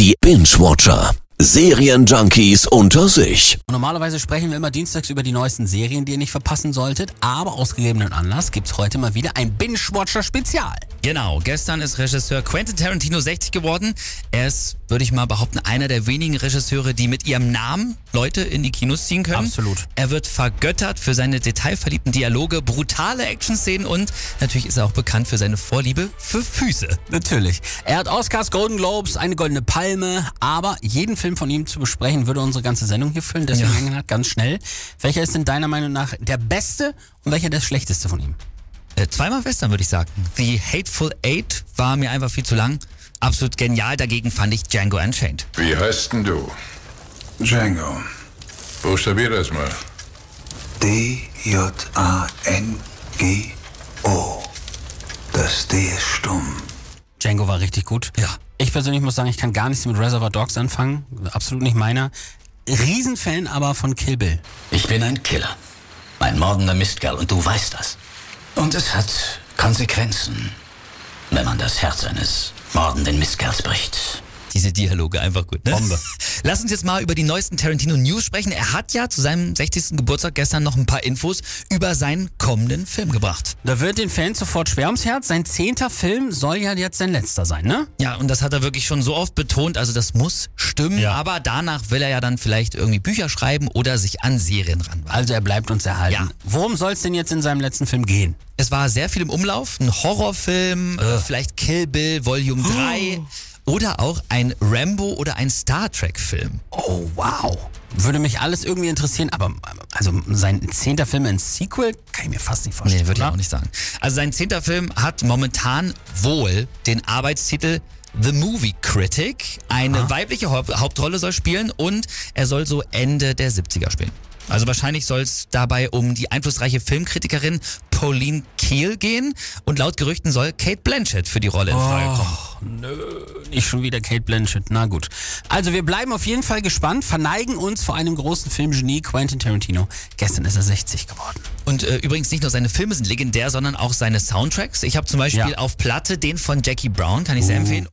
Die Binge-Watcher. Serienjunkies unter sich. Normalerweise sprechen wir immer dienstags über die neuesten Serien, die ihr nicht verpassen solltet, aber aus gegebenen Anlass gibt's heute mal wieder ein Binge-Watcher-Spezial. Genau, gestern ist Regisseur Quentin Tarantino 60 geworden. Er ist, würde ich mal behaupten, einer der wenigen Regisseure, die mit ihrem Namen Leute in die Kinos ziehen können. Absolut. Er wird vergöttert für seine detailverliebten Dialoge, brutale Actionszenen und natürlich ist er auch bekannt für seine Vorliebe für Füße. Natürlich. Er hat Oscars, Golden Globes, eine goldene Palme, aber jeden Film von ihm zu besprechen, würde unsere ganze Sendung hier füllen. Deswegen Ja. wir ganz schnell. Welcher ist denn deiner Meinung nach der beste und welcher der schlechteste von ihm? Äh, zweimal Western, würde ich sagen. The Hateful Eight war mir einfach viel zu lang. Absolut genial, dagegen fand ich Django Unchained. Wie heißt denn du? Django. Buchstabier das mal. D-J-A-N-G-O. Das D ist stumm. Django war richtig gut. Ja. Ich persönlich muss sagen, ich kann gar nichts mit Reservoir Dogs anfangen. Absolut nicht meiner. Riesenfan aber von Kill Bill. Ich bin ein Killer. Ein mordender Mistkerl und du weißt das. Und es hat Konsequenzen, wenn man das Herz eines mordenden Mistkerls bricht. Diese Dialoge einfach gut, ne? Bombe. Lass uns jetzt mal über die neuesten Tarantino News sprechen. Er hat ja zu seinem 60. Geburtstag gestern noch ein paar Infos über seinen kommenden Film gebracht. Da wird den Fans sofort schwer ums Herz. Sein zehnter Film soll ja jetzt sein letzter sein, ne? Ja, und das hat er wirklich schon so oft betont, also das muss stimmen, Ja. aber danach will er ja dann vielleicht irgendwie Bücher schreiben oder sich an Serien ranwagen. Also er bleibt uns erhalten. Ja. Worum soll es denn jetzt in seinem letzten Film gehen? Es war sehr viel im Umlauf, ein Horrorfilm, äh, vielleicht Kill Bill Volume 3 oder auch ein Rambo oder ein Star Trek Film. Oh, wow. Würde mich alles irgendwie interessieren, aber also sein zehnter Film ein Sequel kann ich mir fast nicht vorstellen. Nee, würde ich auch nicht sagen. Also sein zehnter Film hat momentan wohl den Arbeitstitel The Movie Critic. Eine weibliche Haupt Hauptrolle soll spielen und er soll so Ende der 70er spielen. Also wahrscheinlich soll es dabei um die einflussreiche Filmkritikerin Pauline Kael gehen und laut Gerüchten soll Kate Blanchett für die Rolle in Frage kommen. Nicht schon wieder Kate Blanchett. Na gut. Also wir bleiben auf jeden Fall gespannt, verneigen uns vor einem großen Filmgenie, Quentin Tarantino. Gestern ist er 60 geworden. Und äh, übrigens nicht nur seine Filme sind legendär, sondern auch seine Soundtracks. Ich habe zum Beispiel Ja. auf Platte den von Jackie Brown, kann ich sehr empfehlen.